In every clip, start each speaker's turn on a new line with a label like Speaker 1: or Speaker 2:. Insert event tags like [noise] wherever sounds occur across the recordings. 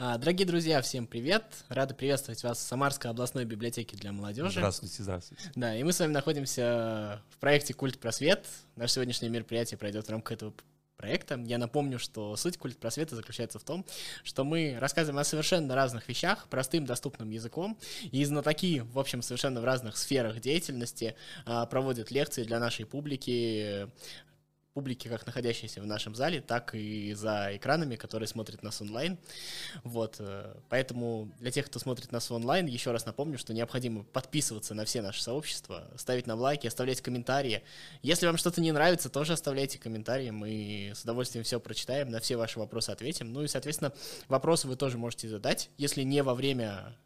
Speaker 1: А, дорогие друзья, всем привет! Рады приветствовать вас в Самарской областной библиотеке для молодежи.
Speaker 2: Здравствуйте, здравствуйте.
Speaker 1: Да, и мы с вами находимся в проекте «Культ просвет». Наше сегодняшнее мероприятие пройдет в рамках этого проекта. Я напомню, что суть культ просвета заключается в том, что мы рассказываем о совершенно разных вещах, простым, доступным языком, и знатоки, в общем, совершенно в разных сферах деятельности а, проводят лекции для нашей публики, публики, как находящейся в нашем зале, так и за экранами, которые смотрят нас онлайн. Вот, э, поэтому для тех, кто смотрит нас онлайн, еще раз напомню, что необходимо подписываться на все наши сообщества, ставить нам лайки, оставлять комментарии. Если вам что-то не нравится, тоже оставляйте комментарии, мы с удовольствием все прочитаем, на все ваши вопросы ответим. Ну и, соответственно, вопросы вы тоже можете задать, если не во время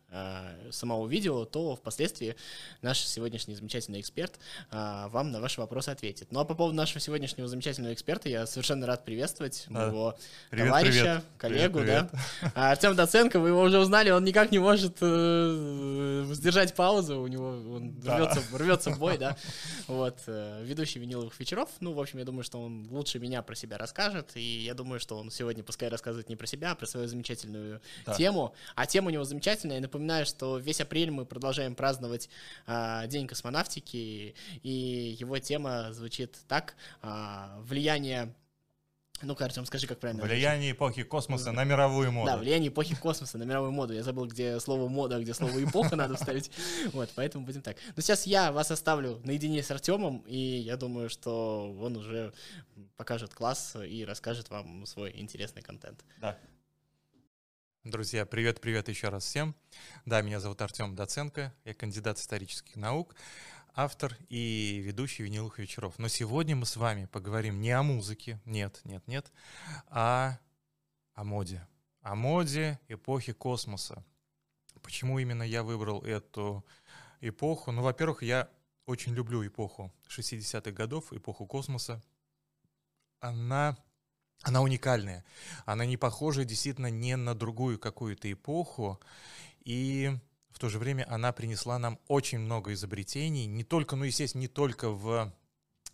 Speaker 1: самого видео, то впоследствии наш сегодняшний замечательный эксперт а, вам на ваши вопросы ответит. Ну а по поводу нашего сегодняшнего замечательного эксперта я совершенно рад приветствовать да. моего привет, товарища, привет. коллегу, привет, привет. да. Артем Доценко, вы его уже узнали, он никак не может э, сдержать паузу, у него он да. рвется, рвется в бой, да. Вот, э, ведущий виниловых вечеров. Ну, в общем, я думаю, что он лучше меня про себя расскажет, и я думаю, что он сегодня пускай рассказывает не про себя, а про свою замечательную да. тему. А тема у него замечательная, я напоминаю, напоминаю, что весь апрель мы продолжаем праздновать а, День космонавтики, и его тема звучит так а, «Влияние ну-ка, Артем, скажи, как правильно.
Speaker 2: Влияние эпохи космоса на мировую моду.
Speaker 1: Да, влияние эпохи космоса на мировую моду. Я забыл, где слово мода, где слово эпоха надо вставить. [laughs] Вот, поэтому будем так. Но сейчас я вас оставлю наедине с Артемом, и я думаю, что он уже покажет класс и расскажет вам свой интересный контент.
Speaker 2: Да. Друзья, привет-привет еще раз всем. Да, меня зовут Артем Доценко, я кандидат исторических наук, автор и ведущий виниловых вечеров. Но сегодня мы с вами поговорим не о музыке, нет, нет, нет, а о моде. О моде эпохи космоса. Почему именно я выбрал эту эпоху? Ну, во-первых, я очень люблю эпоху 60-х годов, эпоху космоса. Она она уникальная. Она не похожа действительно не на другую какую-то эпоху. И в то же время она принесла нам очень много изобретений. Не только, ну, естественно, не только в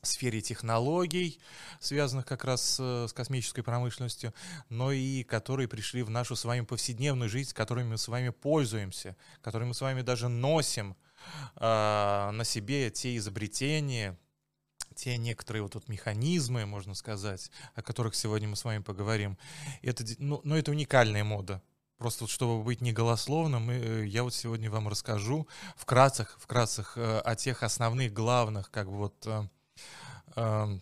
Speaker 2: сфере технологий, связанных как раз с, космической промышленностью, но и которые пришли в нашу с вами повседневную жизнь, которыми мы с вами пользуемся, которыми мы с вами даже носим э, на себе те изобретения, те некоторые вот тут механизмы, можно сказать, о которых сегодня мы с вами поговорим, это, ну, ну, это уникальная мода. Просто вот чтобы быть неголословным, э, я вот сегодня вам расскажу вкратце, вкратце э, о тех основных, главных, как бы вот, э,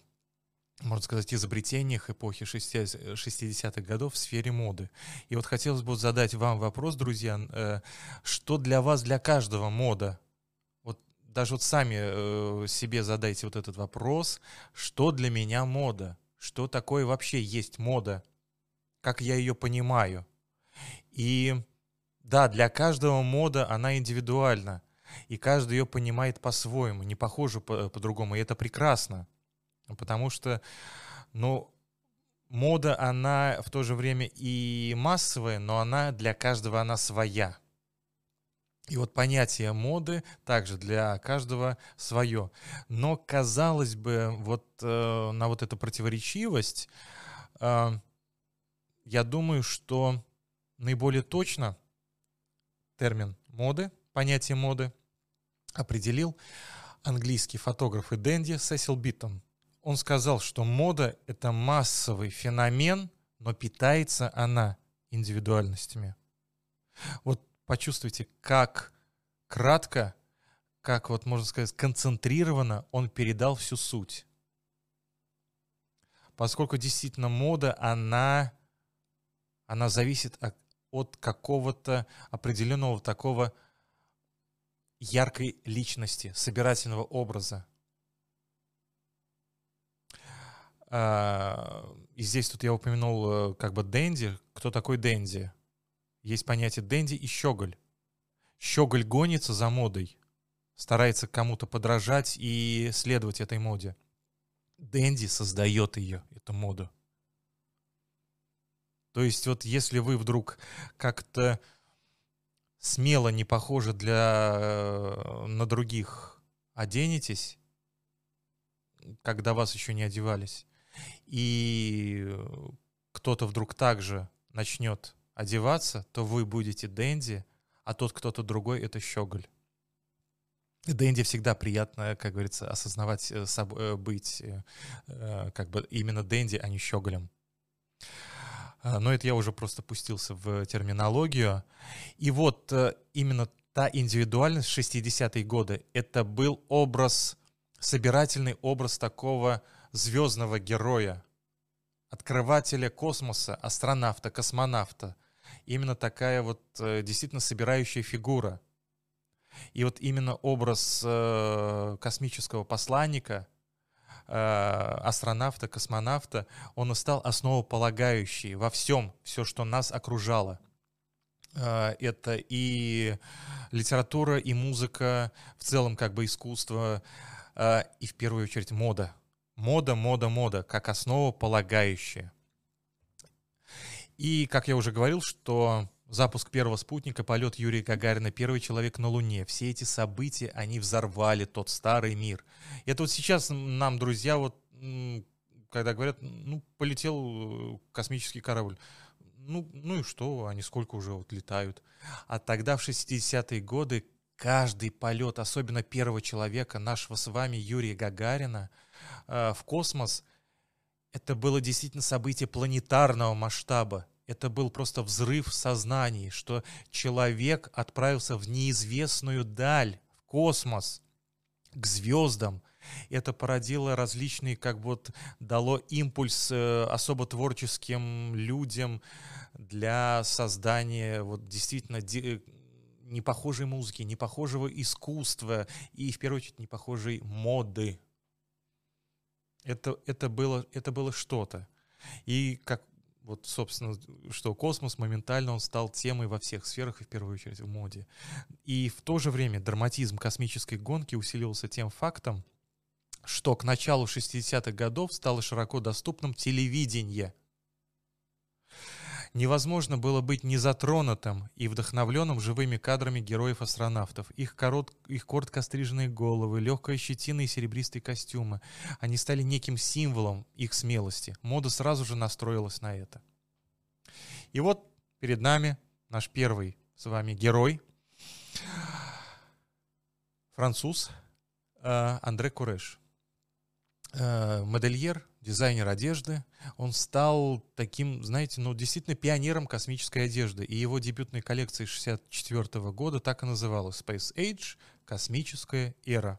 Speaker 2: можно сказать, изобретениях эпохи 60-х годов в сфере моды. И вот хотелось бы задать вам вопрос, друзья, что для вас, для каждого мода? Даже вот сами э, себе задайте вот этот вопрос, что для меня мода? Что такое вообще есть мода? Как я ее понимаю? И да, для каждого мода она индивидуальна. И каждый ее понимает по-своему, не похоже по- по-другому. И это прекрасно. Потому что, ну, мода, она в то же время и массовая, но она для каждого, она своя. И вот понятие моды также для каждого свое. Но, казалось бы, вот э, на вот эту противоречивость, э, я думаю, что наиболее точно термин моды, понятие моды определил английский фотограф и денди Сесил Битон. Он сказал, что мода — это массовый феномен, но питается она индивидуальностями. Вот почувствуйте, как кратко, как вот можно сказать, концентрированно он передал всю суть. Поскольку действительно мода, она, она зависит от, от какого-то определенного такого яркой личности, собирательного образа. А, и здесь тут я упомянул э, как бы Дэнди. Кто такой Дэнди? Есть понятие Дэнди и щеголь. Щеголь гонится за модой, старается кому-то подражать и следовать этой моде. Дэнди создает ее, эту моду. То есть вот если вы вдруг как-то смело не похожи для, э, на других оденетесь, когда вас еще не одевались, и кто-то вдруг также начнет одеваться, то вы будете Дэнди, а тот кто-то другой — это щеголь. Дэнди всегда приятно, как говорится, осознавать, э, собой, быть как бы именно Дэнди, а не щеголем. А, но это я уже просто пустился в терминологию. И вот именно та индивидуальность 60-е годы, это был образ, собирательный образ такого звездного героя, открывателя космоса, астронавта, космонавта. Именно такая вот э, действительно собирающая фигура. И вот именно образ э, космического посланника, э, астронавта, космонавта, он и стал основополагающий во всем, все, что нас окружало. Это и литература, и музыка, в целом как бы искусство, и в первую очередь мода. Мода, мода, мода, как основа полагающая. И, как я уже говорил, что запуск первого спутника, полет Юрия Гагарина, первый человек на Луне, все эти события, они взорвали тот старый мир. Это вот сейчас нам, друзья, вот когда говорят, ну, полетел э, космический корабль ну, ну и что, они сколько уже вот летают. А тогда, в 60-е годы, каждый полет, особенно первого человека, нашего с вами Юрия Гагарина, э, в космос, это было действительно событие планетарного масштаба. Это был просто взрыв сознаний, что человек отправился в неизвестную даль, в космос, к звездам, это породило различные, как вот дало импульс э, особо творческим людям для создания вот действительно э, непохожей музыки, непохожего искусства и, в первую очередь, непохожей моды. Это, это было, это было что-то. И как вот, собственно, что космос моментально он стал темой во всех сферах, и в первую очередь в моде. И в то же время драматизм космической гонки усилился тем фактом, что к началу 60-х годов стало широко доступным телевидение. Невозможно было быть незатронутым и вдохновленным живыми кадрами героев-астронавтов. Их, корот, их коротко стриженные головы, легкая щетина и серебристые костюмы. Они стали неким символом их смелости. Мода сразу же настроилась на это. И вот перед нами наш первый с вами герой. Француз э, Андре Куреш. Э, модельер, дизайнер одежды. Он стал таким, знаете, ну, действительно пионером космической одежды. И его дебютная коллекция 64 года так и называлась Space Age — космическая эра.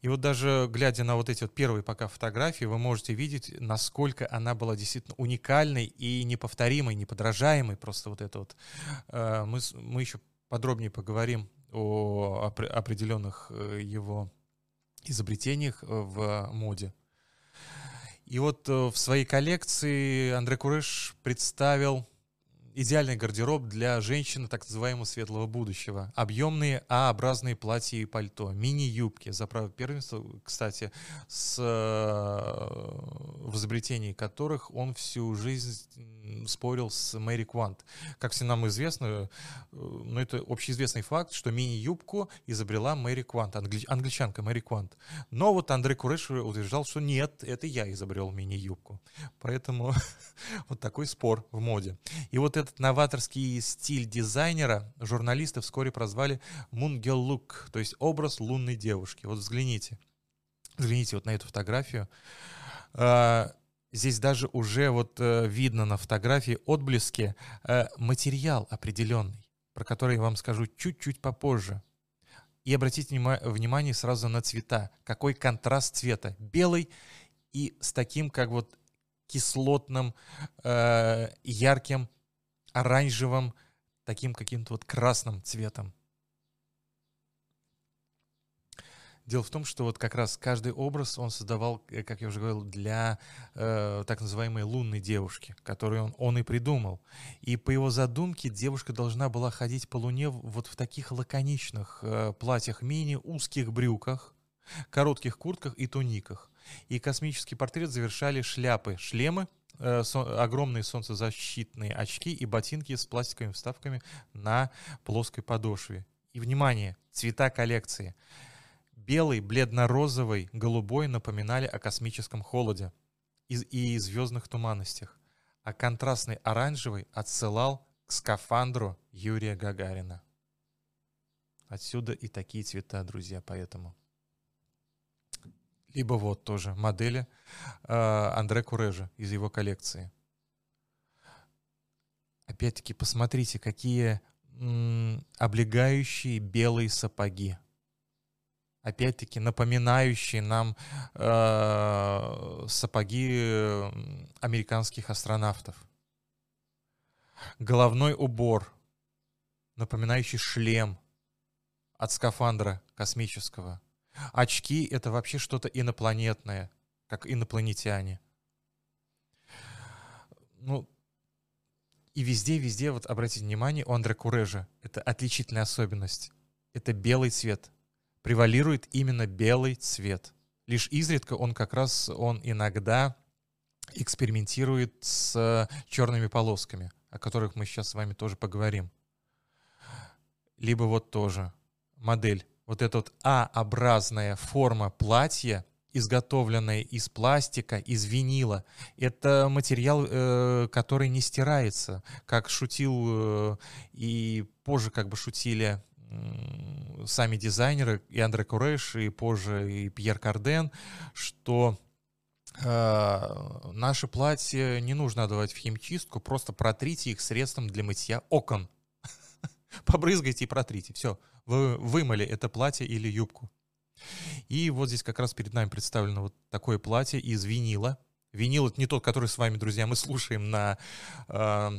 Speaker 2: И вот даже глядя на вот эти вот первые пока фотографии, вы можете видеть, насколько она была действительно уникальной и неповторимой, неподражаемой. Просто вот это вот. Э, мы, мы еще подробнее поговорим о определенных э, его изобретениях э, в моде. И вот э, в своей коллекции Андре Куреш представил идеальный гардероб для женщины так называемого светлого будущего. Объемные А-образные платья и пальто, мини-юбки. За право первенства, кстати, с, э, в изобретении которых он всю жизнь спорил с Мэри Квант. Как все нам известно, э, ну, это общеизвестный факт, что мини-юбку изобрела Мэри Квант, англи, англичанка Мэри Квант. Но вот Андрей Куреш утверждал, что нет, это я изобрел мини-юбку. Поэтому [laughs] вот такой спор в моде. И вот этот новаторский стиль дизайнера журналисты вскоре прозвали Мунгел Лук, то есть образ лунной девушки. Вот взгляните. Взгляните вот на эту фотографию. А, Здесь даже уже вот э, видно на фотографии отблески э, материал определенный, про который я вам скажу чуть-чуть попозже. И обратите внимание сразу на цвета. Какой контраст цвета. Белый и с таким как вот кислотным, э, ярким, оранжевым, таким каким-то вот красным цветом. Дело в том, что вот как раз каждый образ он создавал, э, как я уже говорил, для э, так называемой лунной девушки, которую он, он и придумал. И по его задумке девушка должна была ходить по луне вот в таких лаконичных э, платьях мини, узких брюках, коротких куртках и туниках. И космический портрет завершали шляпы, шлемы, э, со, огромные солнцезащитные очки и ботинки с пластиковыми вставками на плоской подошве. И, внимание, цвета коллекции – Белый, бледно-розовый, голубой напоминали о космическом холоде и, и звездных туманностях, а контрастный оранжевый отсылал к скафандру Юрия Гагарина. Отсюда и такие цвета, друзья, поэтому. Либо вот тоже модели э, Андре Курежа из его коллекции. Опять-таки, посмотрите, какие облегающие белые сапоги. Опять-таки, напоминающие нам э, сапоги американских астронавтов. Головной убор, напоминающий шлем от скафандра космического. Очки — это вообще что-то инопланетное, как инопланетяне. Ну, и везде, везде, вот обратите внимание, у Андре Курежа это отличительная особенность. Это белый цвет. Превалирует именно белый цвет. Лишь изредка он как раз, он иногда экспериментирует с черными полосками, о которых мы сейчас с вами тоже поговорим. Либо вот тоже модель, вот эта вот А-образная форма платья, изготовленная из пластика, из винила. Это материал, э, который не стирается, как шутил э, и позже как бы шутили э, сами дизайнеры, и Андре Куреш, и позже и Пьер Карден, что э, наши платья не нужно отдавать в химчистку, просто протрите их средством для мытья окон. [laughs] Побрызгайте и протрите, все вы вымыли это платье или юбку. И вот здесь как раз перед нами представлено вот такое платье из винила. Винил это не тот, который с вами, друзья, мы слушаем на э,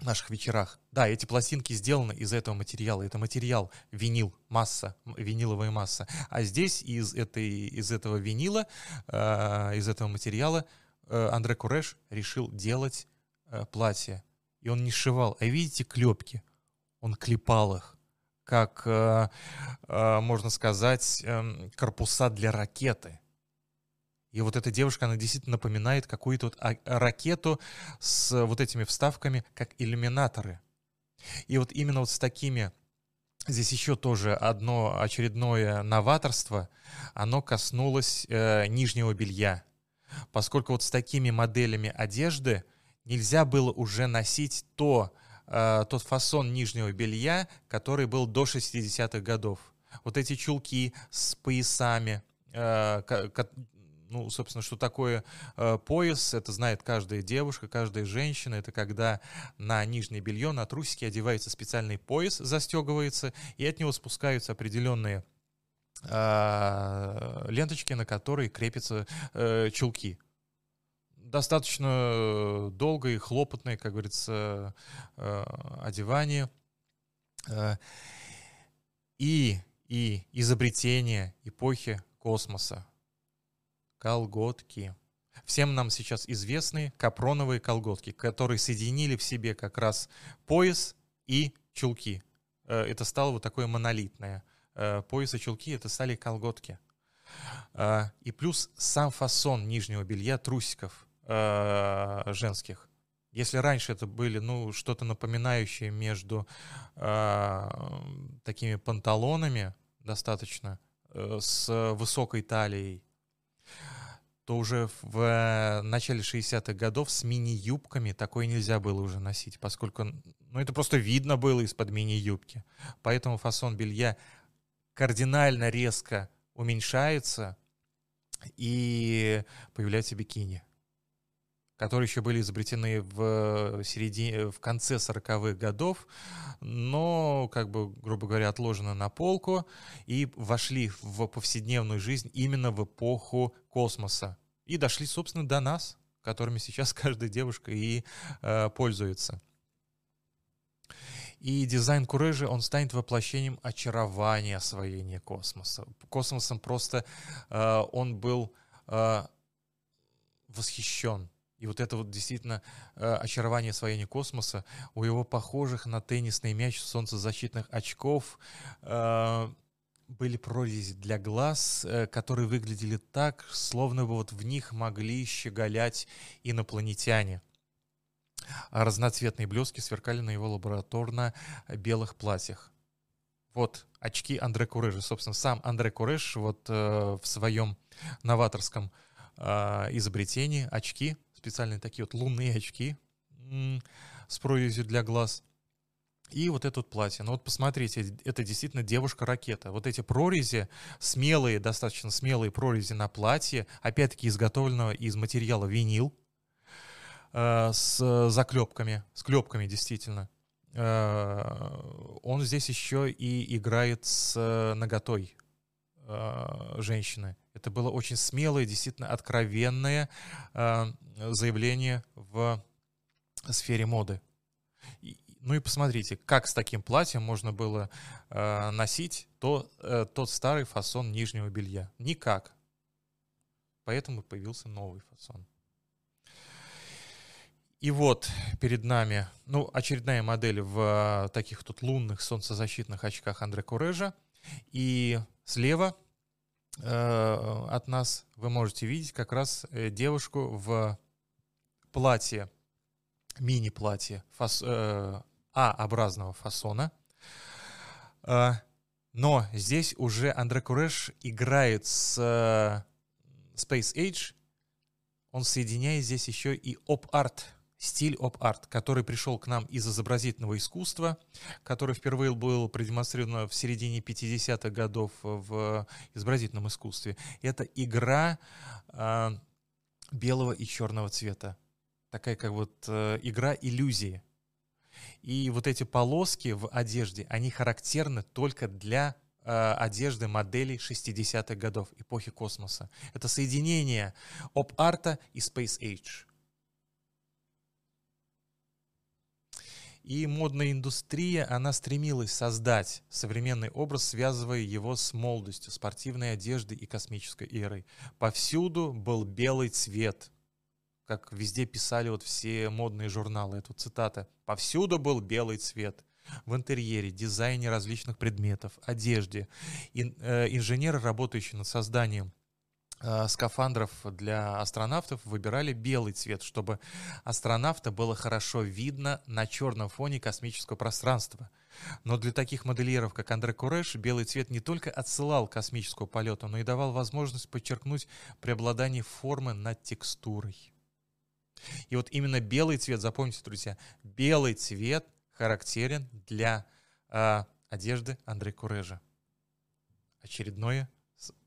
Speaker 2: наших вечерах. Да, эти пластинки сделаны из этого материала. Это материал винил, масса, виниловая масса. А здесь из, этой, из этого винила, э, из этого материала э, Андре Куреш решил делать э, платье. И он не сшивал. А видите клепки? Он клепал их как, э, э, можно сказать, эм, корпуса для ракеты. И вот эта девушка, она действительно напоминает какую-то вот а, ракету с вот этими вставками, как иллюминаторы. И вот именно вот с такими Здесь еще тоже одно очередное новаторство, оно коснулось э, нижнего белья. Поскольку вот с такими моделями одежды нельзя было уже носить то э, тот фасон нижнего белья, который был до 60-х годов. Вот эти чулки с поясами, э, ну, собственно, что такое э, пояс, это знает каждая девушка, каждая женщина. Это когда на нижнее белье, на трусики одевается специальный пояс, застегивается, и от него спускаются определенные э, ленточки, на которые крепятся э, чулки достаточно э, долгое и хлопотное, как говорится, э, одевание. Э, и, и изобретение эпохи космоса. Колготки. Всем нам сейчас известны капроновые колготки, которые соединили в себе как раз пояс и чулки. Это стало вот такое монолитное. Пояс и чулки — это стали колготки. И плюс сам фасон нижнего белья, трусиков, э, женских. Если раньше это были, ну, что-то напоминающее между э, такими панталонами достаточно э, с высокой талией, то уже в начале 60-х годов с мини-юбками такое нельзя было уже носить, поскольку, ну, это просто видно было из-под мини-юбки. Поэтому фасон белья кардинально резко уменьшается, и появляется бикини которые еще были изобретены в, середине, в конце 40-х годов, но, как бы, грубо говоря, отложены на полку и вошли в повседневную жизнь именно в эпоху космоса. И дошли, собственно, до нас, которыми сейчас [laughs] каждая девушка и э, пользуется. И дизайн Курежи, он станет воплощением очарования освоения космоса. Космосом просто э, он был э, восхищен и вот это вот действительно э, очарование освоения космоса у его похожих на теннисный мяч солнцезащитных очков э, были прорези для глаз, э, которые выглядели так, словно бы вот в них могли щеголять инопланетяне. А разноцветные блески сверкали на его лабораторно-белых платьях. Вот очки Андре Курежа. Собственно, сам Андре Куреш вот э, в своем новаторском э, изобретении очки специальные такие вот лунные очки с прорезью для глаз. И вот это платье. Ну вот посмотрите, это действительно девушка-ракета. Вот эти прорези, смелые, достаточно смелые прорези на платье, опять-таки изготовленного из материала винил, э, с заклепками, с клепками действительно. Э, он здесь еще и играет с э, женщины. Это было очень смелое, действительно откровенное э, заявление в сфере моды. Ну и посмотрите, как с таким платьем можно было э, носить то, э, тот старый фасон нижнего белья. Никак. Поэтому появился новый фасон. И вот перед нами, ну, очередная модель в таких тут лунных солнцезащитных очках Андре Курежа. И слева от нас вы можете видеть как раз э, девушку в платье, мини-платье фас, э, а-образного фасона. А, но здесь уже Андре Куреш играет с э, Space Age. Он соединяет здесь еще и оп-арт, стиль оп-арт, который пришел к нам из изобразительного искусства, который впервые был продемонстрирован в середине 50-х годов в изобразительном искусстве. Это игра э, белого и черного цвета. Такая как вот э, игра иллюзии. И вот эти полоски в одежде, они характерны только для э, одежды моделей 60-х годов, эпохи космоса. Это соединение оп-арта и Space Age. И модная индустрия, она стремилась создать современный образ, связывая его с молодостью, спортивной одеждой и космической эрой. Повсюду был белый цвет, как везде писали вот все модные журналы, эту цитата. Повсюду был белый цвет. В интерьере, дизайне различных предметов, одежде. Ин, э, инженеры, работающие над созданием скафандров для астронавтов, выбирали белый цвет, чтобы астронавта было хорошо видно на черном фоне космического пространства. Но для таких модельеров, как Андре Куреш, белый цвет не только отсылал к космическому полету, но и давал возможность подчеркнуть преобладание формы над текстурой. И вот именно белый цвет, запомните, друзья, белый цвет характерен для э, одежды Андре Курежа. Очередное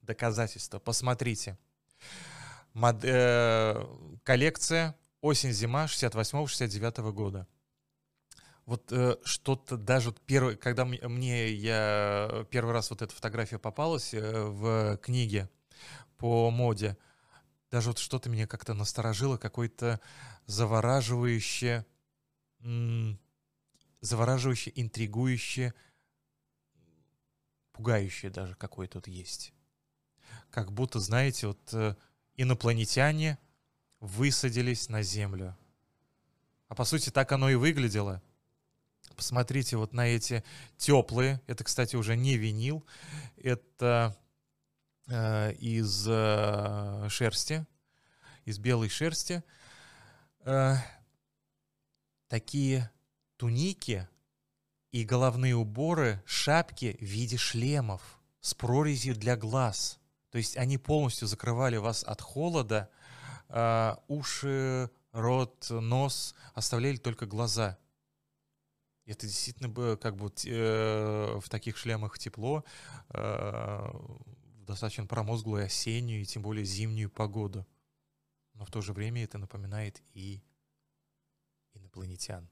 Speaker 2: доказательство. Посмотрите. Мод, э, коллекция осень-зима 68-69 года. Вот э, что-то даже первый, когда мне я первый раз вот эта фотография попалась э, в книге по моде, даже вот что-то меня как-то насторожило, какое-то завораживающее, завораживающее, интригующее, пугающее даже какое тут есть. Как будто, знаете, вот э, инопланетяне высадились на Землю. А по сути так оно и выглядело. Посмотрите вот на эти теплые, это, кстати, уже не винил, это Э, из э, шерсти, из белой шерсти. Э, такие туники и головные уборы, шапки в виде шлемов с прорезью для глаз. То есть они полностью закрывали вас от холода, уши, рот, нос, оставляли только глаза. Это действительно было как бы в таких шлемах тепло, достаточно промозглую осеннюю и тем более зимнюю погоду. Но в то же время это напоминает и инопланетян.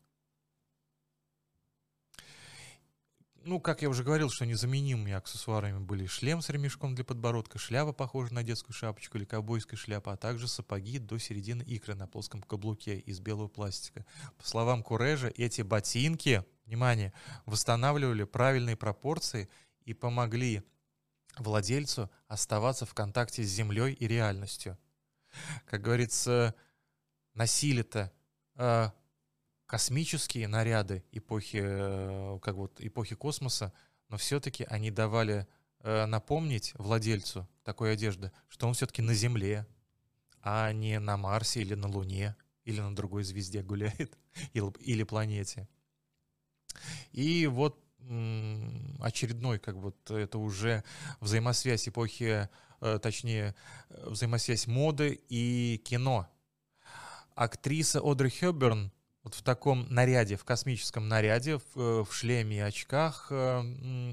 Speaker 2: Ну, как я уже говорил, что незаменимыми аксессуарами были шлем с ремешком для подбородка, шляпа, похожая на детскую шапочку или ковбойская шляпа, а также сапоги до середины икры на плоском каблуке из белого пластика. По словам Курежа, эти ботинки, внимание, восстанавливали правильные пропорции и помогли владельцу оставаться в контакте с землей и реальностью. Как говорится, носили-то э, космические наряды эпохи, э, как вот эпохи космоса, но все-таки они давали э, напомнить владельцу такой одежды, что он все-таки на Земле, а не на Марсе или на Луне или на другой звезде гуляет [laughs] или, планете. И вот очередной, как вот это уже взаимосвязь эпохи, э, точнее, взаимосвязь моды и кино. Актриса Одри Хёберн вот в таком наряде, в космическом наряде, в, э, в шлеме и очках э,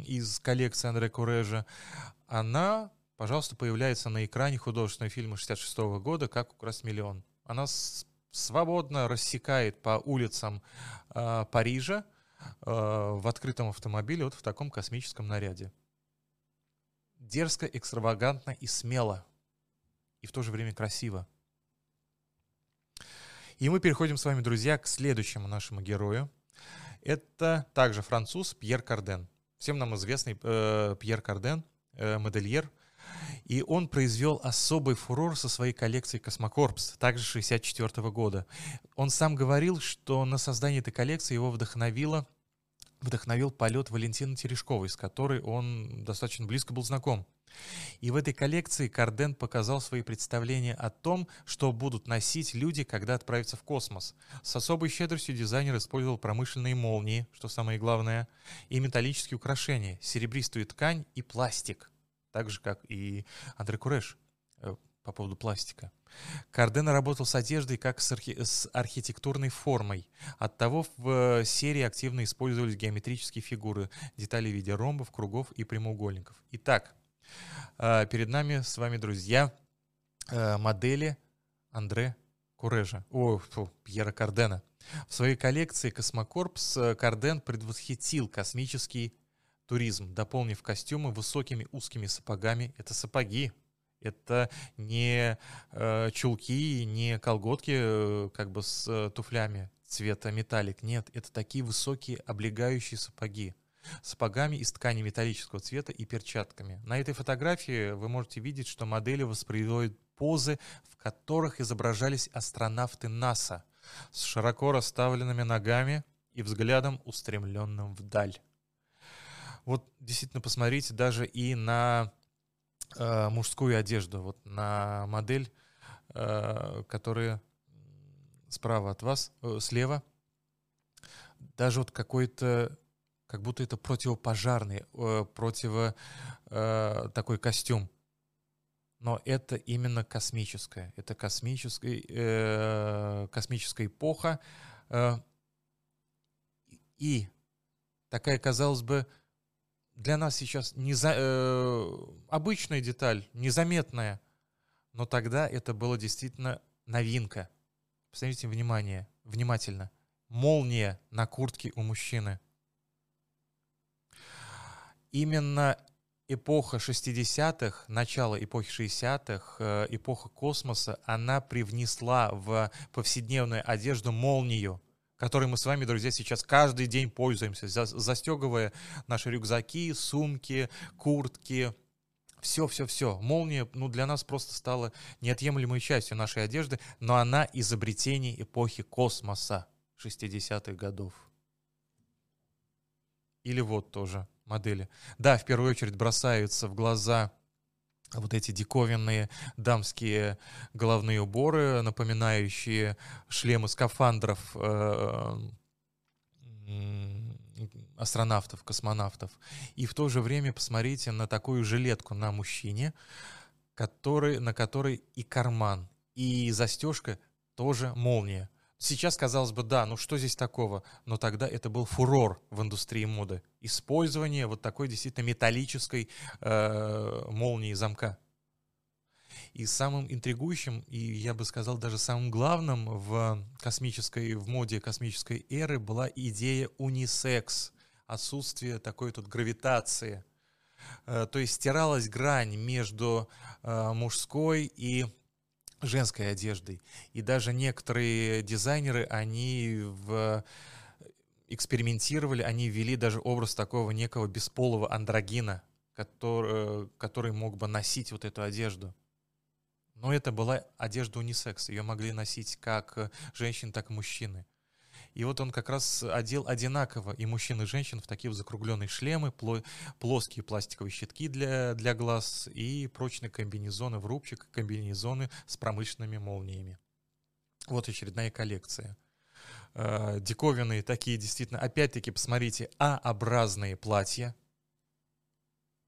Speaker 2: из коллекции Андре Курежа, она, пожалуйста, появляется на экране художественного фильма 66 года «Как украсть миллион». Она свободно рассекает по улицам э, Парижа в открытом автомобиле вот в таком космическом наряде. Дерзко, экстравагантно и смело. И в то же время красиво. И мы переходим с вами, друзья, к следующему нашему герою. Это также француз Пьер Карден. Всем нам известный э, Пьер Карден, э, модельер. И он произвел особый фурор со своей коллекцией Космокорпс, также 64 года. Он сам говорил, что на создание этой коллекции его вдохновило вдохновил полет Валентины Терешковой, с которой он достаточно близко был знаком. И в этой коллекции Карден показал свои представления о том, что будут носить люди, когда отправятся в космос. С особой щедростью дизайнер использовал промышленные молнии, что самое главное, и металлические украшения, серебристую ткань и пластик, так же, как и Андре Куреш по поводу пластика. Карден работал с одеждой как с, архи с архитектурной формой. Оттого в э, серии активно использовались геометрические фигуры, детали в виде ромбов, кругов и прямоугольников. Итак, а, перед нами с вами, друзья, а, модели Андре Курежа, о, фу, Пьера Кардена. В своей коллекции Космокорпс э, Карден предвосхитил космический туризм, дополнив костюмы высокими узкими сапогами. Это сапоги, это не э, чулки, не колготки э, как бы с э, туфлями цвета металлик. Нет, это такие высокие облегающие сапоги сапогами из ткани металлического цвета и перчатками. На этой фотографии вы можете видеть, что модели воспроизводят позы, в которых изображались астронавты НАСА с широко расставленными ногами и взглядом, устремленным вдаль. Вот действительно посмотрите даже и на э, мужскую одежду, вот на модель, э, которая справа от вас, э, слева, даже вот какой-то как будто это противопожарный, э, противо э, такой костюм. Но это именно космическое. Это космическая, э, космическая эпоха. Э, и такая, казалось бы, для нас сейчас неза, э, обычная деталь, незаметная. Но тогда это было действительно новинка. Посмотрите внимание, внимательно. Молния на куртке у мужчины – именно эпоха 60-х, начало эпохи 60-х, э, эпоха космоса, она привнесла в повседневную одежду молнию, которой мы с вами, друзья, сейчас каждый день пользуемся, застегивая наши рюкзаки, сумки, куртки, все, все, все. Молния, ну, для нас просто стала неотъемлемой частью нашей одежды, но она изобретение эпохи космоса 60-х годов. Или вот тоже модели. Да, в первую очередь бросаются в глаза вот эти диковинные дамские головные уборы, напоминающие шлемы скафандров э, астронавтов, космонавтов. И в то же время посмотрите на такую жилетку на мужчине, который, на которой и карман, и застежка тоже молния. Сейчас, казалось бы, да, ну что здесь такого? Но тогда это был фурор в индустрии моды. Использование вот такой действительно металлической э, молнии замка. И самым интригующим, и я бы сказал даже самым главным в космической, в моде космической эры была идея унисекс, отсутствие такой тут гравитации. Э, то есть стиралась грань между э, мужской и женской одеждой. И даже некоторые дизайнеры, они в экспериментировали, они ввели даже образ такого некого бесполого андрогина, который, который мог бы носить вот эту одежду. Но это была одежда унисекс, ее могли носить как женщины, так и мужчины. И вот он как раз одел одинаково и мужчин, и женщин в такие закругленные шлемы, плоские пластиковые щитки для, для глаз и прочные комбинезоны в рубчик, комбинезоны с промышленными молниями. Вот очередная коллекция. Э, диковинные такие действительно, опять-таки, посмотрите, А-образные платья,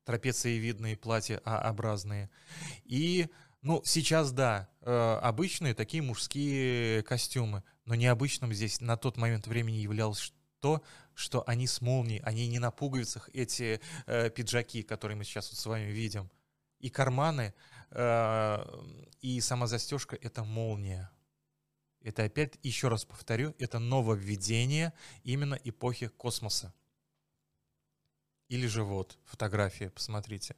Speaker 2: трапециевидные платья А-образные, и Ну, сейчас да, э, обычные такие мужские костюмы, но необычным здесь на тот момент времени являлось то, что они с молнией, они не на пуговицах, эти э, пиджаки, которые мы сейчас вот с вами видим, и карманы, э, и сама застежка — это молния. Это опять, еще раз повторю, это нововведение именно эпохи космоса. Или же вот фотография, посмотрите.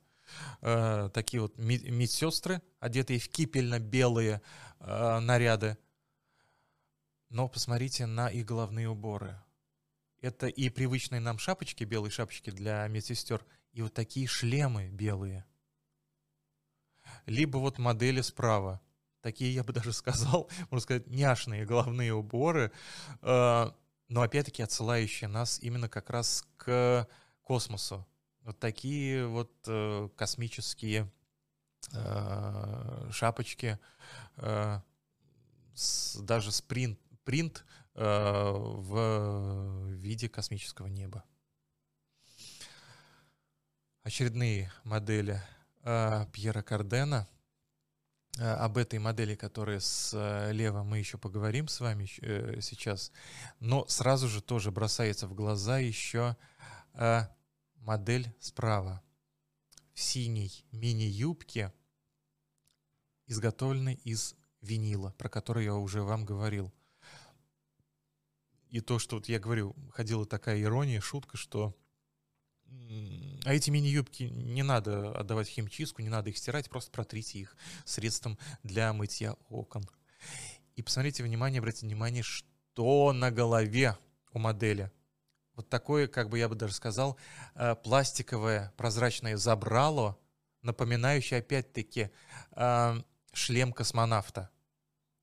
Speaker 2: Э, такие вот медсестры, одетые в кипельно-белые э, наряды. Но посмотрите на их головные уборы. Это и привычные нам шапочки, белые шапочки для медсестер, и вот такие шлемы белые. Либо вот модели справа. Такие, я бы даже сказал, [laughs] можно сказать, няшные головные уборы, э, но опять-таки отсылающие нас именно как раз к космосу. Вот такие вот э, космические э, шапочки, э, с, даже спринт, принт э, в виде космического неба. Очередные модели э, Пьера Кардена. Э, об этой модели, которая слева, мы еще поговорим с вами э, сейчас. Но сразу же тоже бросается в глаза еще э, модель справа в синей мини-юбке, изготовленной из винила, про который я уже вам говорил. И то, что вот я говорю, ходила такая ирония, шутка, что а эти мини-юбки не надо отдавать химчистку, не надо их стирать, просто протрите их средством для мытья окон. И посмотрите, внимание, обратите внимание, что на голове у модели вот такое, как бы я бы даже сказал, э, пластиковое прозрачное забрало, напоминающее опять-таки э, шлем космонавта.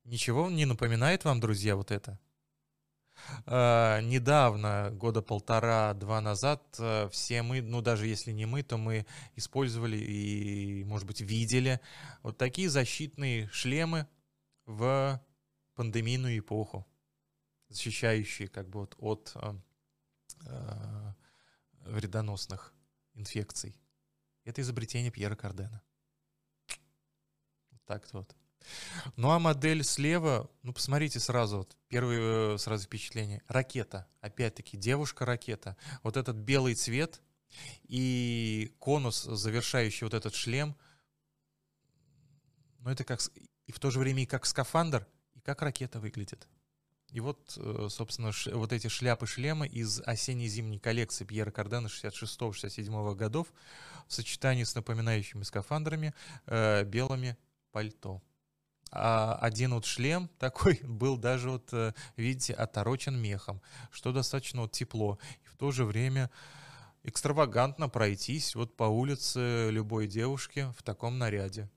Speaker 2: Ничего не напоминает вам, друзья, вот это? Uh, недавно, года полтора-два назад, uh, все мы, ну даже если не мы, то мы использовали и, может быть, видели вот такие защитные шлемы в пандемийную эпоху, защищающие как бы вот от uh, э, вредоносных инфекций. Это изобретение Пьера Кардена. Вот так вот. Ну а модель слева, ну посмотрите сразу, вот, первое э, сразу впечатление. Ракета, опять-таки, девушка-ракета. Вот этот белый цвет и конус, завершающий вот этот шлем, ну это как, и в то же время и как скафандр, и как ракета выглядит. И вот, э, собственно, вот эти шляпы-шлемы из осенне-зимней коллекции Пьера Кардена 66-67 годов в сочетании с напоминающими скафандрами э, белыми пальто. А один вот шлем [laughs] такой был даже вот, э, видите, оторочен мехом, что достаточно вот тепло. И в то же время экстравагантно пройтись вот по улице любой девушки в таком наряде.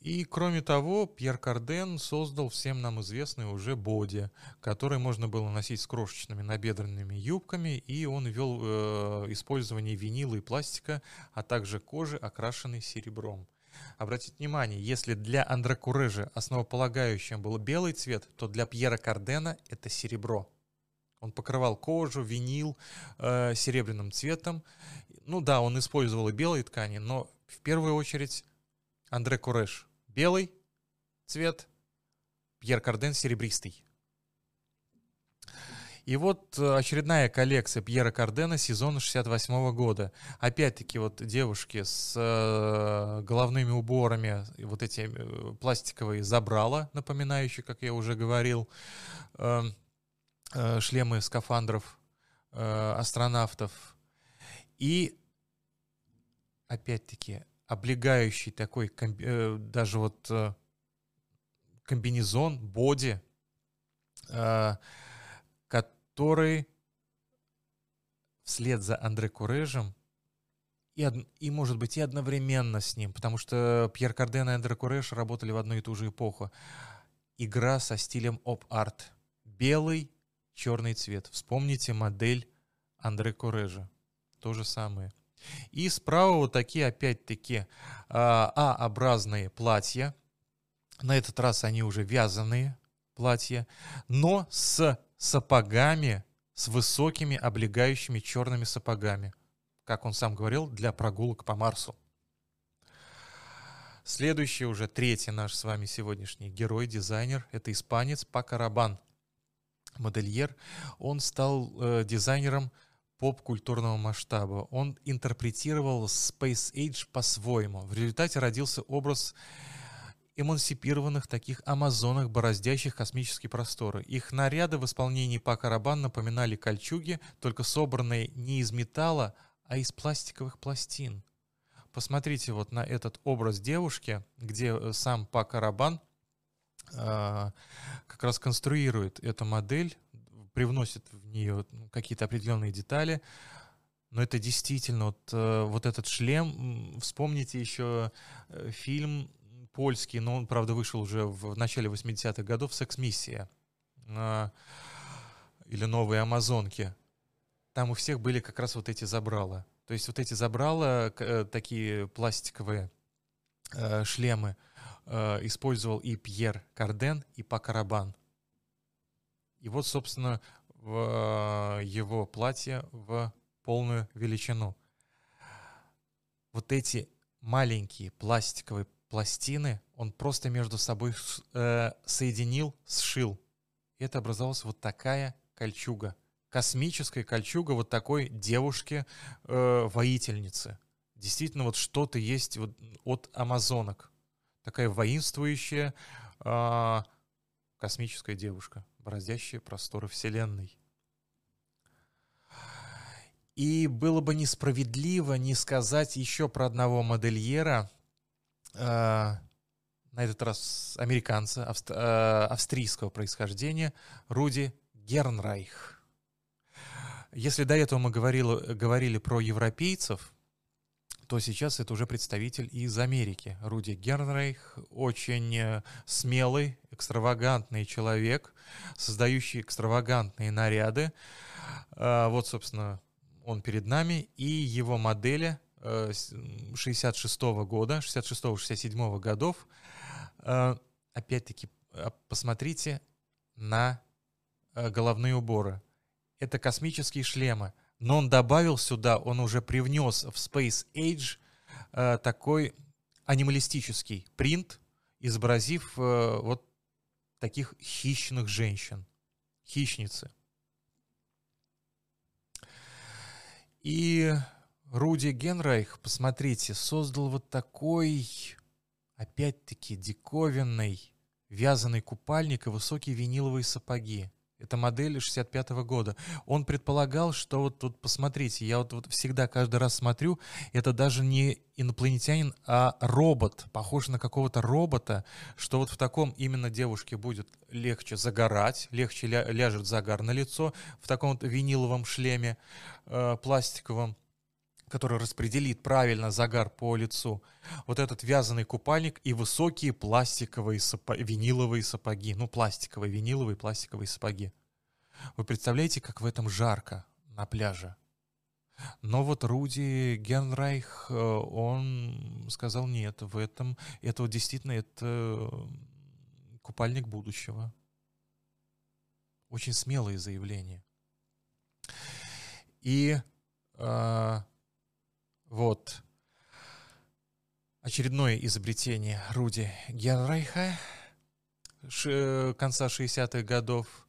Speaker 2: И кроме того, Пьер Карден создал всем нам известный уже боди, который можно было носить с крошечными набедренными юбками, и он ввел э, использование винила и пластика, а также кожи, окрашенной серебром. Обратите внимание, если для Андре Курежи основополагающим был белый цвет, то для Пьера Кардена это серебро. Он покрывал кожу, винил э, серебряным цветом. Ну да, он использовал и белые ткани, но в первую очередь Андре Куреш белый цвет, Пьер Карден серебристый. И вот э, очередная коллекция Пьера Кардена сезона 68 года. Опять-таки вот девушки с э, головными уборами, вот эти э, пластиковые забрала, напоминающие, как я уже говорил, э, э, шлемы скафандров астронавтов. И опять-таки облегающий такой, даже вот комбинезон, боди, который вслед за Андре Курежем и, и, может быть, и одновременно с ним, потому что Пьер Карден и Андре Куреш работали в одну и ту же эпоху. Игра со стилем оп-арт. Белый, черный цвет. Вспомните модель Андре Курежа. То же самое. И справа вот такие, опять-таки, а, А-образные платья. На этот раз они уже вязаные платья, но с сапогами, с высокими облегающими черными сапогами. Как он сам говорил, для прогулок по Марсу. Следующий, уже третий наш с вами сегодняшний герой, дизайнер, это испанец Пако Рабан, модельер. Он стал э, дизайнером поп-культурного масштаба. Он интерпретировал Space Age по-своему. В результате родился образ эмансипированных таких амазонок, бороздящих космические просторы. Их наряды в исполнении Пака Рабан напоминали кольчуги, только собранные не из металла, а из пластиковых пластин. Посмотрите вот на этот образ девушки, где э, сам Пак Арабан э, как раз конструирует эту модель, привносит в нее какие-то определенные детали. Но это действительно вот, э, вот этот шлем. Вспомните еще э, фильм польский, но он, правда, вышел уже в начале 80-х годов, «Секс-миссия» э, или «Новые амазонки». Там у всех были как раз вот эти забрала. То есть вот эти забрала, э, такие пластиковые э, шлемы, э, использовал и Пьер Карден, и Пакарабан. И вот, собственно, в его платье в полную величину. Вот эти маленькие пластиковые пластины он просто между собой э, соединил, сшил. И это образовалась вот такая кольчуга космическая кольчуга вот такой девушки-воительницы. Э, Действительно, вот что-то есть вот от амазонок. Такая воинствующая э, космическая девушка, бороздящая просторы Вселенной. И было бы несправедливо не сказать еще про одного модельера, на этот раз американца, э, австрийского происхождения, Руди Гернрайх. Если до этого мы говорили, говорили про европейцев, то сейчас это уже представитель из Америки. Руди Гернрейх очень э, смелый, экстравагантный человек, создающий экстравагантные наряды. А, вот, собственно, он перед нами, и его модели 66 -го года, 66-67 годов. Э, опять-таки, а, посмотрите на э, головные уборы это космические шлемы. Но он добавил сюда, он уже привнес в Space Age э, такой анималистический принт, изобразив э, вот таких хищных женщин, хищницы. И Руди Генрайх, посмотрите, создал вот такой, опять-таки, диковинный вязаный купальник и высокие виниловые сапоги. Это модель 65 -го года. Он предполагал, что вот тут, посмотрите, я вот, вот всегда каждый раз смотрю, это даже не инопланетянин, а робот, похож на какого-то робота, что вот в таком именно девушке будет легче загорать, легче ля ляжет загар на лицо, в таком вот виниловом шлеме э, пластиковом который распределит правильно загар по лицу, вот этот вязаный купальник и высокие пластиковые сапоги, виниловые сапоги, ну пластиковые, виниловые пластиковые сапоги. Вы представляете, как в этом жарко на пляже? Но вот Руди Генрайх, э, он сказал, нет, в этом, это вот действительно, это купальник будущего. Очень смелое заявление. И э, вот. Очередное изобретение Руди Генрайха ш- конца 60-х годов.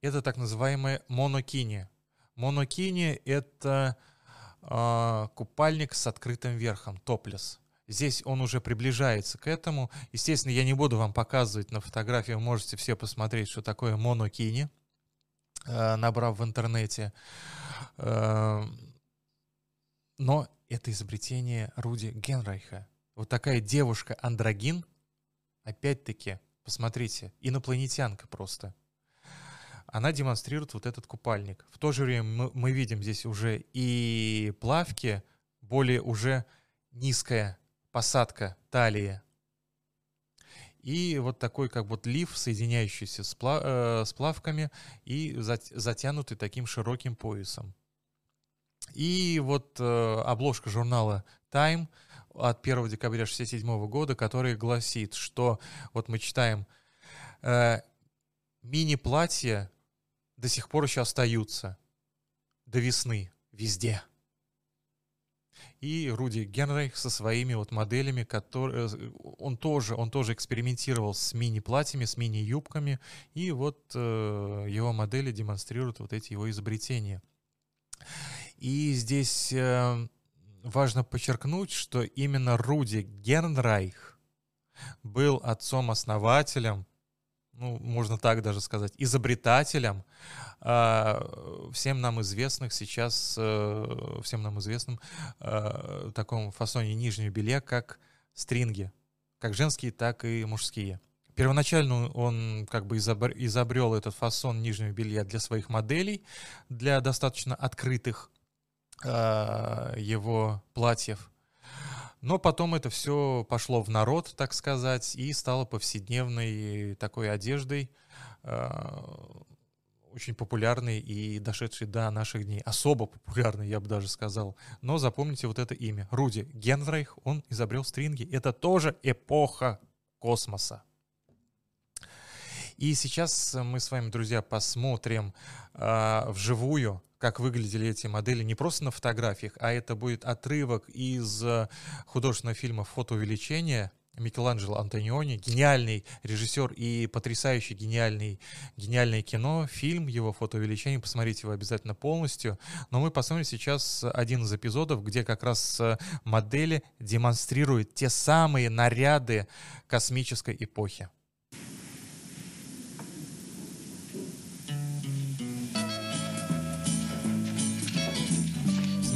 Speaker 2: Это так называемая монокини. Монокини — это э, купальник с открытым верхом, топлес. Здесь он уже приближается к этому. Естественно, я не буду вам показывать на фотографии, вы можете все посмотреть, что такое монокини, э, набрав в интернете. Э, но это изобретение Руди Генрайха. Вот такая девушка-андрогин, опять-таки, посмотрите, инопланетянка просто. Она демонстрирует вот этот купальник. В то же время мы, мы видим здесь уже и плавки, более уже низкая посадка талии. И вот такой как вот лиф, соединяющийся с, плав, э, с плавками и затянутый таким широким поясом. И вот э, обложка журнала Time от 1 декабря 1967 года, который гласит, что вот мы читаем, э, мини-платья до сих пор еще остаются до весны везде. и Руди Генрейх со своими вот моделями, которые э, он тоже, он тоже экспериментировал с мини-платьями, с мини-юбками, и вот э, его модели демонстрируют вот эти его изобретения. И здесь э, важно подчеркнуть, что именно Руди Генрайх был отцом-основателем, ну, можно так даже сказать, изобретателем э, всем нам известных сейчас, э, всем нам известным э, таком фасоне нижнего белья, как стринги, как женские, так и мужские. Первоначально он как бы изобрел этот фасон нижнего белья для своих моделей, для достаточно открытых его платьев. Но потом это все пошло в народ, так сказать, и стало повседневной такой одеждой, э, очень популярной и дошедшей до наших дней. Особо популярной, я бы даже сказал. Но запомните вот это имя. Руди Генрейх, он изобрел стринги. Это тоже эпоха космоса. И сейчас мы с вами, друзья, посмотрим э, вживую, как выглядели эти модели не просто на фотографиях, а это будет отрывок из художественного фильма «Фотоувеличение», Микеланджело Антониони, гениальный режиссер и потрясающий гениальный, гениальное кино, фильм, его фотоувеличение, посмотрите его обязательно полностью. Но мы посмотрим сейчас один из эпизодов, где как раз модели демонстрируют те самые наряды космической эпохи.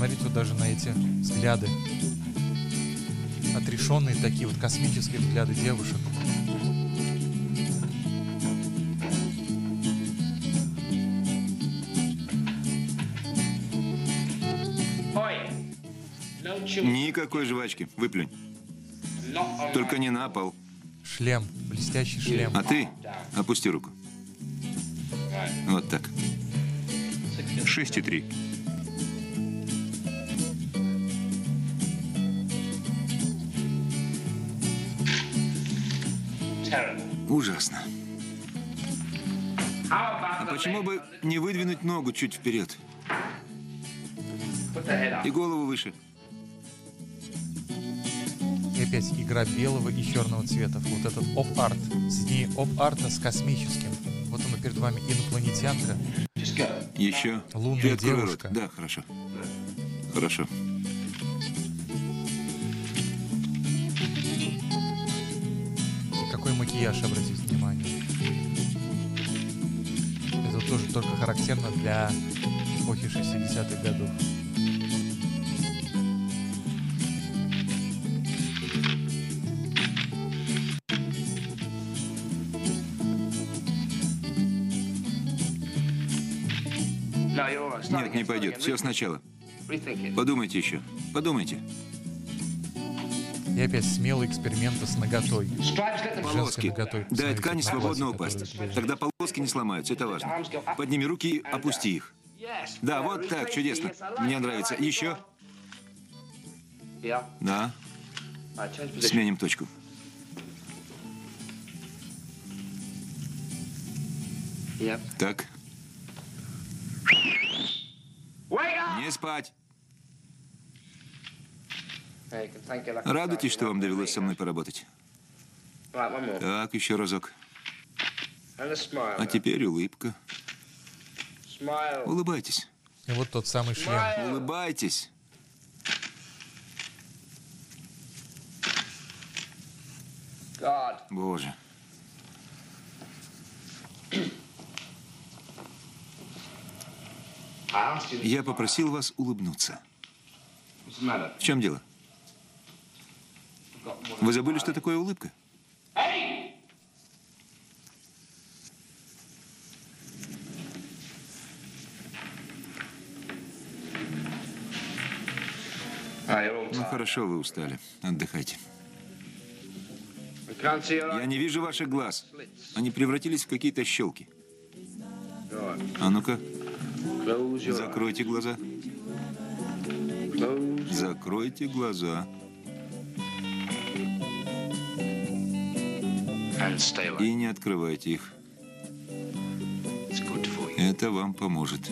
Speaker 2: посмотреть вот даже на эти взгляды. Отрешенные такие вот космические взгляды девушек.
Speaker 3: Никакой жвачки, выплюнь. Только не на пол.
Speaker 2: Шлем, блестящий шлем.
Speaker 3: А ты опусти руку. Вот так. 6,3. Ужасно. А почему бы не выдвинуть ногу чуть вперед? И голову выше.
Speaker 2: И опять игра белого и черного цветов. Вот этот оп-арт. Соединение оп-арта с космическим. Вот она перед вами инопланетянка.
Speaker 3: Еще.
Speaker 2: Лунная девушка.
Speaker 3: Рот. Да, хорошо. Хорошо.
Speaker 2: Макияж, обратите внимание. Это тоже только характерно для эпохи 60-х годов.
Speaker 3: Нет, не пойдет. Все сначала. Подумайте еще. Подумайте.
Speaker 2: И опять смелые эксперименты с ноготой.
Speaker 3: Полоски. Ноготой. Дай ткани свободно упасть. Тогда полоски не сломаются, это важно. Подними руки и опусти их. Да, вот так, чудесно. Мне нравится. Еще? Да. Сменим точку. Так. Не спать. Радуйтесь, что вам довелось со мной поработать. Так, еще разок. А теперь улыбка. Улыбайтесь.
Speaker 2: И вот тот самый шлем.
Speaker 3: Улыбайтесь. Боже. Я попросил вас улыбнуться. В чем дело? Вы забыли, что такое улыбка? Ну хорошо, вы устали. Отдыхайте. Я не вижу ваших глаз. Они превратились в какие-то щелки. А ну-ка. Закройте глаза. Закройте глаза. И не открывайте их. Это вам поможет.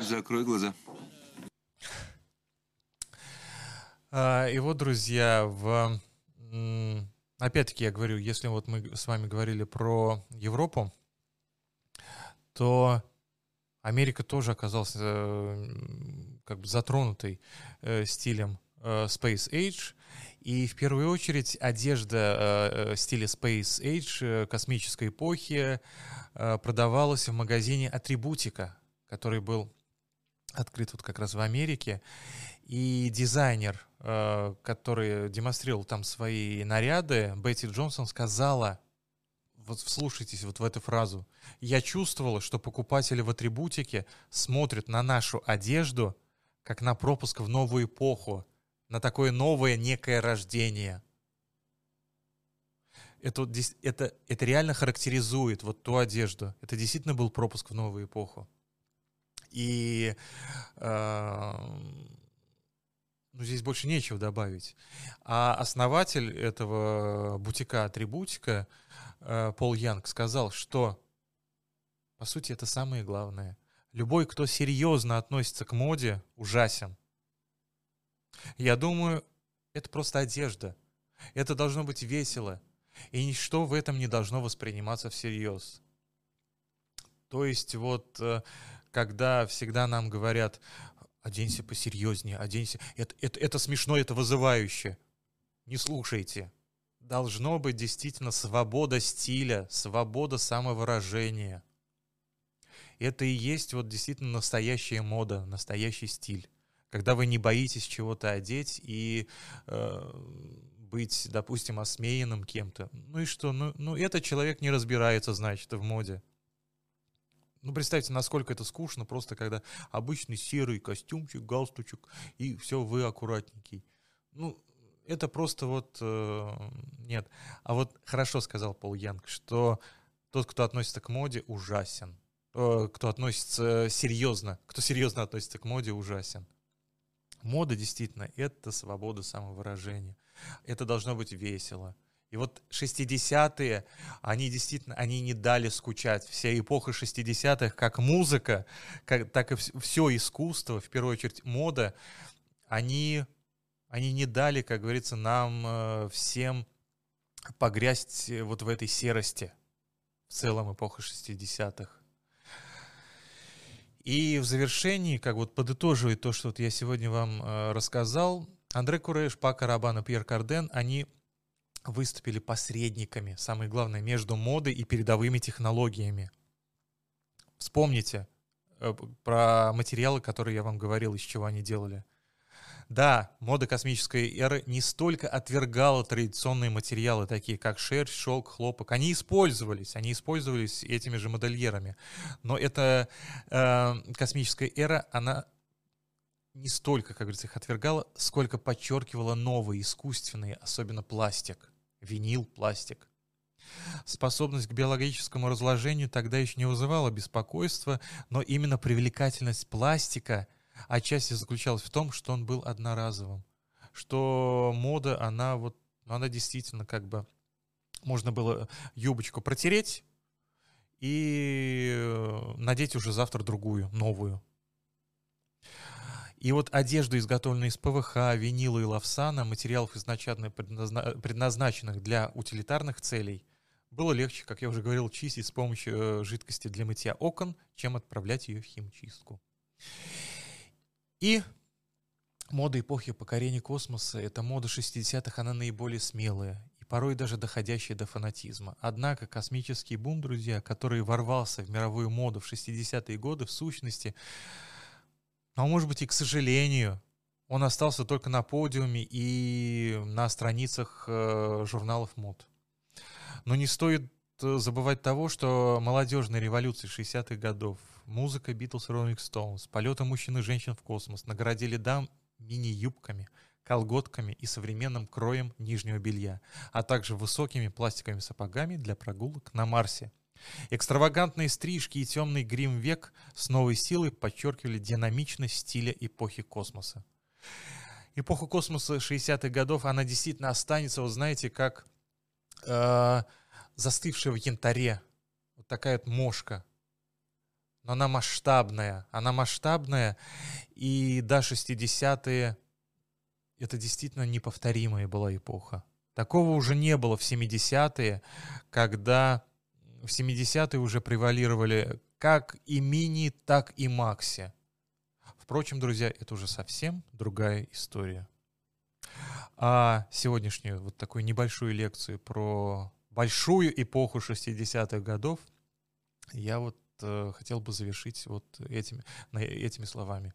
Speaker 3: Закрой глаза.
Speaker 2: А, и вот, друзья, в опять-таки я говорю, если вот мы с вами говорили про Европу, то Америка тоже оказалась э, как бы затронутой э, стилем э, Space Age. И в первую очередь одежда стиля Space Age космической эпохи продавалась в магазине Атрибутика, который был открыт вот как раз в Америке. И дизайнер, который демонстрировал там свои наряды, Бетти Джонсон сказала, вот вслушайтесь вот в эту фразу. Я чувствовала, что покупатели в атрибутике смотрят на нашу одежду как на пропуск в новую эпоху, на такое новое некое рождение. Это, это, это реально характеризует вот ту одежду. Это действительно был пропуск в новую эпоху. И э, ну, здесь больше нечего добавить. А основатель этого бутика атрибутика Э, Пол Янг сказал, что, по сути, это самое главное. Любой, кто серьезно относится к моде, ужасен. Я думаю, это просто одежда. Это должно быть весело. И ничто в этом не должно восприниматься всерьез. То есть вот, э, когда всегда нам говорят, оденься посерьезнее, оденься, это, это, это смешно, это вызывающе. Не слушайте должно быть действительно свобода стиля, свобода самовыражения. Это и есть вот действительно настоящая мода, настоящий стиль. Когда вы не боитесь чего-то одеть и э, быть, допустим, осмеянным кем-то. Ну и что? Ну, ну этот человек не разбирается, значит, в моде. Ну, представьте, насколько это скучно, просто когда обычный серый костюмчик, галстучек, и все, вы аккуратненький. Ну, это просто вот э, нет. А вот хорошо сказал Пол Янг, что тот, кто относится к моде, ужасен. Э, кто относится серьезно, кто серьезно относится к моде, ужасен. Мода действительно это свобода самовыражения. Это должно быть весело. И вот 60-е, они действительно, они не дали скучать. Вся эпоха 60-х, как музыка, как, так и все искусство, в первую очередь мода, они они не дали, как говорится, нам э, всем погрязть вот в этой серости в целом эпохи 60-х. И в завершении, как вот подытоживая то, что вот я сегодня вам э, рассказал, Андре Куреш, Пака Рабан и Пьер Карден, они выступили посредниками, самое главное, между модой и передовыми технологиями. Вспомните э, про материалы, которые я вам говорил, из чего они делали. Да, мода космической эры не столько отвергала традиционные материалы, такие как шерсть, шелк, хлопок. Они использовались, они использовались этими же модельерами. Но эта э, космическая эра, она не столько, как говорится, их отвергала, сколько подчеркивала новые, искусственные, особенно пластик, винил, пластик. Способность к биологическому разложению тогда еще не вызывала беспокойства, но именно привлекательность пластика – отчасти заключалась в том, что он был одноразовым. Что мода, она вот, ну, она действительно как бы, можно было юбочку протереть и э, надеть уже завтра другую, новую. И вот одежду, изготовленную из ПВХ, винила и лавсана, материалов изначально предназначенных для утилитарных целей, было легче, как я уже говорил, чистить с помощью э, жидкости для мытья окон, чем отправлять ее в химчистку. И мода эпохи покорения космоса, это мода 60-х, она наиболее смелая и порой даже доходящая до фанатизма. Однако космический бум, друзья, который ворвался в мировую моду в 60-е годы, в сущности, а может быть и к сожалению, он остался только на подиуме и на страницах э, журналов мод. Но не стоит э, забывать того, что молодежная революция 60-х годов, Музыка Beatles Rolling Stones, полеты мужчин и женщин в космос наградили дам мини-юбками, колготками и современным кроем нижнего белья, а также высокими пластиковыми сапогами для прогулок на Марсе. Экстравагантные стрижки и темный грим век с новой силой подчеркивали динамичность стиля эпохи космоса. Эпоха космоса 60-х годов, она действительно останется, вы знаете, как э, застывшая в янтаре, вот такая вот мошка, но она масштабная. Она масштабная, и до 60-е это действительно неповторимая была эпоха. Такого уже не было в 70-е, когда в 70-е уже превалировали как и мини, так и макси. Впрочем, друзья, это уже совсем другая история. А сегодняшнюю вот такую небольшую лекцию про большую эпоху 60-х годов я вот э, хотел бы завершить вот этими, этими словами.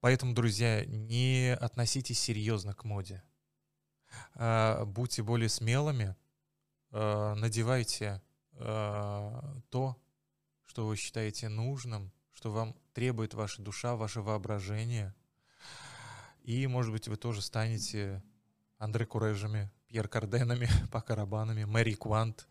Speaker 2: Поэтому, друзья, не относитесь серьезно к моде. А, будьте более смелыми, а, надевайте а, то, что вы считаете нужным, что вам требует ваша душа, ваше воображение. И, может быть, вы тоже станете Андре Курежами, Пьер Карденами, [laughs] Пака Рабанами, Мэри Квант.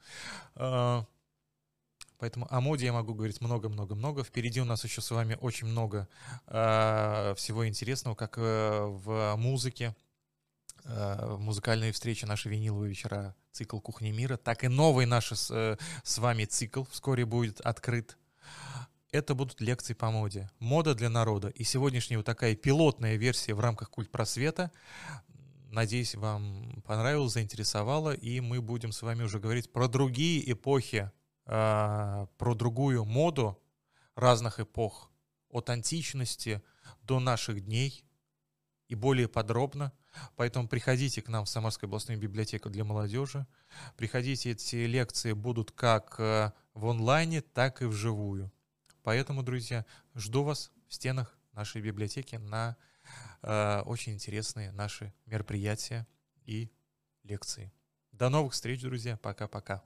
Speaker 2: Поэтому о моде я могу говорить много-много-много. Впереди у нас еще с вами очень много э, всего интересного, как э, в музыке, э, музыкальные встречи, наши виниловые вечера, цикл «Кухни мира», так и новый наш с, э, с вами цикл вскоре будет открыт. Это будут лекции по моде. Мода для народа. И сегодняшняя вот такая пилотная версия в рамках культ просвета. Надеюсь, вам понравилось, заинтересовало, и мы будем с вами уже говорить про другие эпохи э, про другую моду разных эпох, от античности до наших дней и более подробно. Поэтому приходите к нам в Самарскую областную библиотеку для молодежи. Приходите, эти лекции будут как э, в онлайне, так и вживую. Поэтому, друзья, жду вас в стенах нашей библиотеки на э, очень интересные наши мероприятия и лекции. До новых встреч, друзья. Пока-пока.